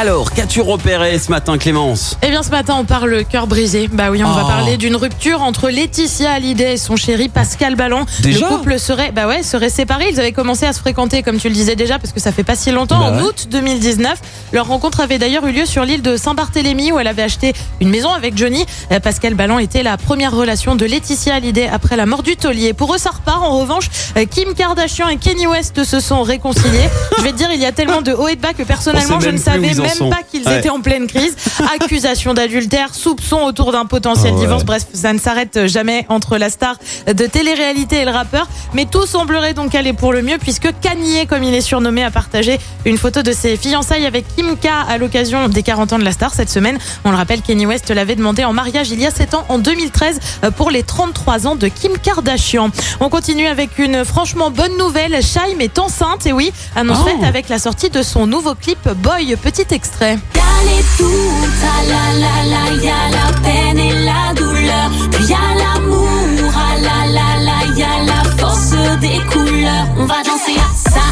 Alors, qu'as-tu repéré ce matin, Clémence Eh bien, ce matin, on parle cœur brisé. Bah oui, on va Oh. parler d'une rupture entre Laetitia Hallyday et son chéri Pascal Ballon. Déjà le couple serait, bah ouais, serait séparé. Ils avaient commencé à se fréquenter, comme tu le disais déjà, parce que ça fait pas si longtemps, Bah en août 2019. Leur rencontre avait d'ailleurs eu lieu sur l'île de Saint-Barthélemy, où elle avait acheté une maison avec Johnny. Euh, Pascal Ballon était la première relation de Laetitia Hallyday après la mort du taulier. Pour eux, ça repart. En revanche, euh, Kim Kardashian et Kenny West se sont réconciliés. Je vais te dire, il y a tellement de hauts et de bas que personnellement, je même ne savais en même pas qu'ils Ouais. étaient en pleine crise. Accusation d'adultère, soupçon autour d'un potentiel Ah ouais. divorce. Bref, ça ne s'arrête jamais entre la star de télé-réalité et le rappeur. Mais tout semblerait donc aller pour le mieux puisque Kanye, comme il est surnommé, a partagé une photo de ses fiançailles avec Kim K à l'occasion des 40 ans de la star cette semaine. On le rappelle, Kanye West l'avait demandé en mariage il y a 7 ans, en 2013, euh, pour les 33 ans de Kim Kardashian. On continue avec une franchement bonne nouvelle. Shaim est enceinte, et oui, annonce Oh. faite avec la sortie de son nouveau clip Boy. Petit extrait. Y'a les doutes, ah la la la, y'a la peine et la douleur. Puis y'a l'amour, ah la la la, y'a la force des couleurs. On va danser à ça.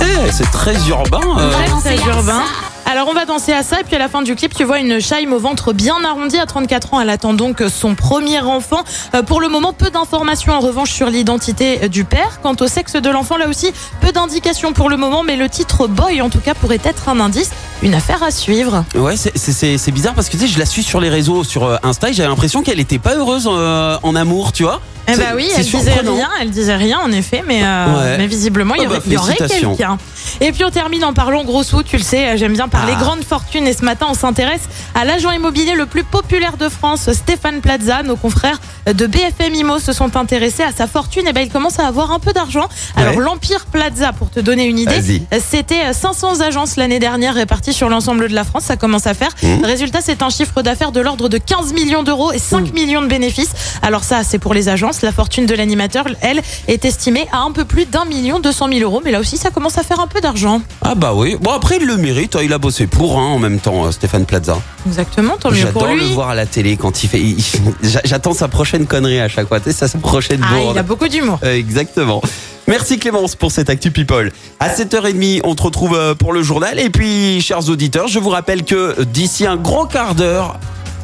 Eh, C'est très urbain. euh. Ouais. Très urbain. Alors on va danser à ça et puis à la fin du clip tu vois une Shaim au ventre bien arrondi. À 34 ans elle attend donc son premier enfant. Euh, pour le moment peu d'informations en revanche sur l'identité euh, du père. Quant au sexe de l'enfant là aussi peu d'indications pour le moment mais le titre Boy en tout cas pourrait être un indice une affaire à suivre Ouais, c'est- bizarre parce que tu sais, je la suis sur les réseaux, sur euh, Insta, et j'avais l'impression qu'elle était pas heureuse euh, en amour, tu vois. Eh bah oui, elle disait rien, elle disait rien en effet, mais, euh, Ouais. mais visiblement il y, Ah bah, aurait- il y aurait félicitations. quelqu'un. Et puis on termine en parlant gros sous, tu le sais, j'aime bien parler Ah. grande fortune et ce matin on s'intéresse à l'agent immobilier le plus populaire de France, Stéphane Plaza. Nos confrères de BFM Imo se sont intéressés à sa fortune et ben il commence à avoir un peu d'argent. Alors Ouais. l'Empire Plaza, pour te donner une idée, c'était 500 agences l'année dernière réparties sur l'ensemble de la France, ça commence à faire. Mmh. Résultat, c'est un chiffre d'affaires de l'ordre de 15 millions d'euros et 5 millions de bénéfices. Alors ça, c'est pour les agences. La fortune de l'animateur, elle, est estimée à un peu plus d'un million deux cent mille euros. Mais là aussi, ça commence à faire un peu d'argent. Ah bah oui. Bon après il le mérite, hein, il a bossé pour hein, en même temps, euh, Stéphane Plaza. Exactement, tant mieux pour J'adore le voir à la télé quand il fait. J'attends sa prochaine connerie à chaque fois. Tu sais, sa sa prochaine Ah, bourde. il a beaucoup d'humour. Euh, Exactement. Merci Clémence pour cette Actu People. À 7h30, on te retrouve euh, pour le journal. Et puis, chers auditeurs, je vous rappelle que d'ici un gros quart d'heure,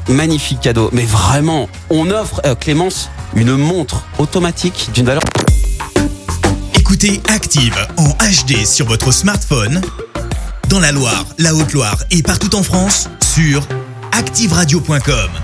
magnifique cadeau. Mais vraiment, on offre, euh, Clémence, une montre automatique d'une valeur... Écoutez Active en HD sur votre smartphone, dans la Loire, la Haute-Loire et partout en France, sur activeradio.com.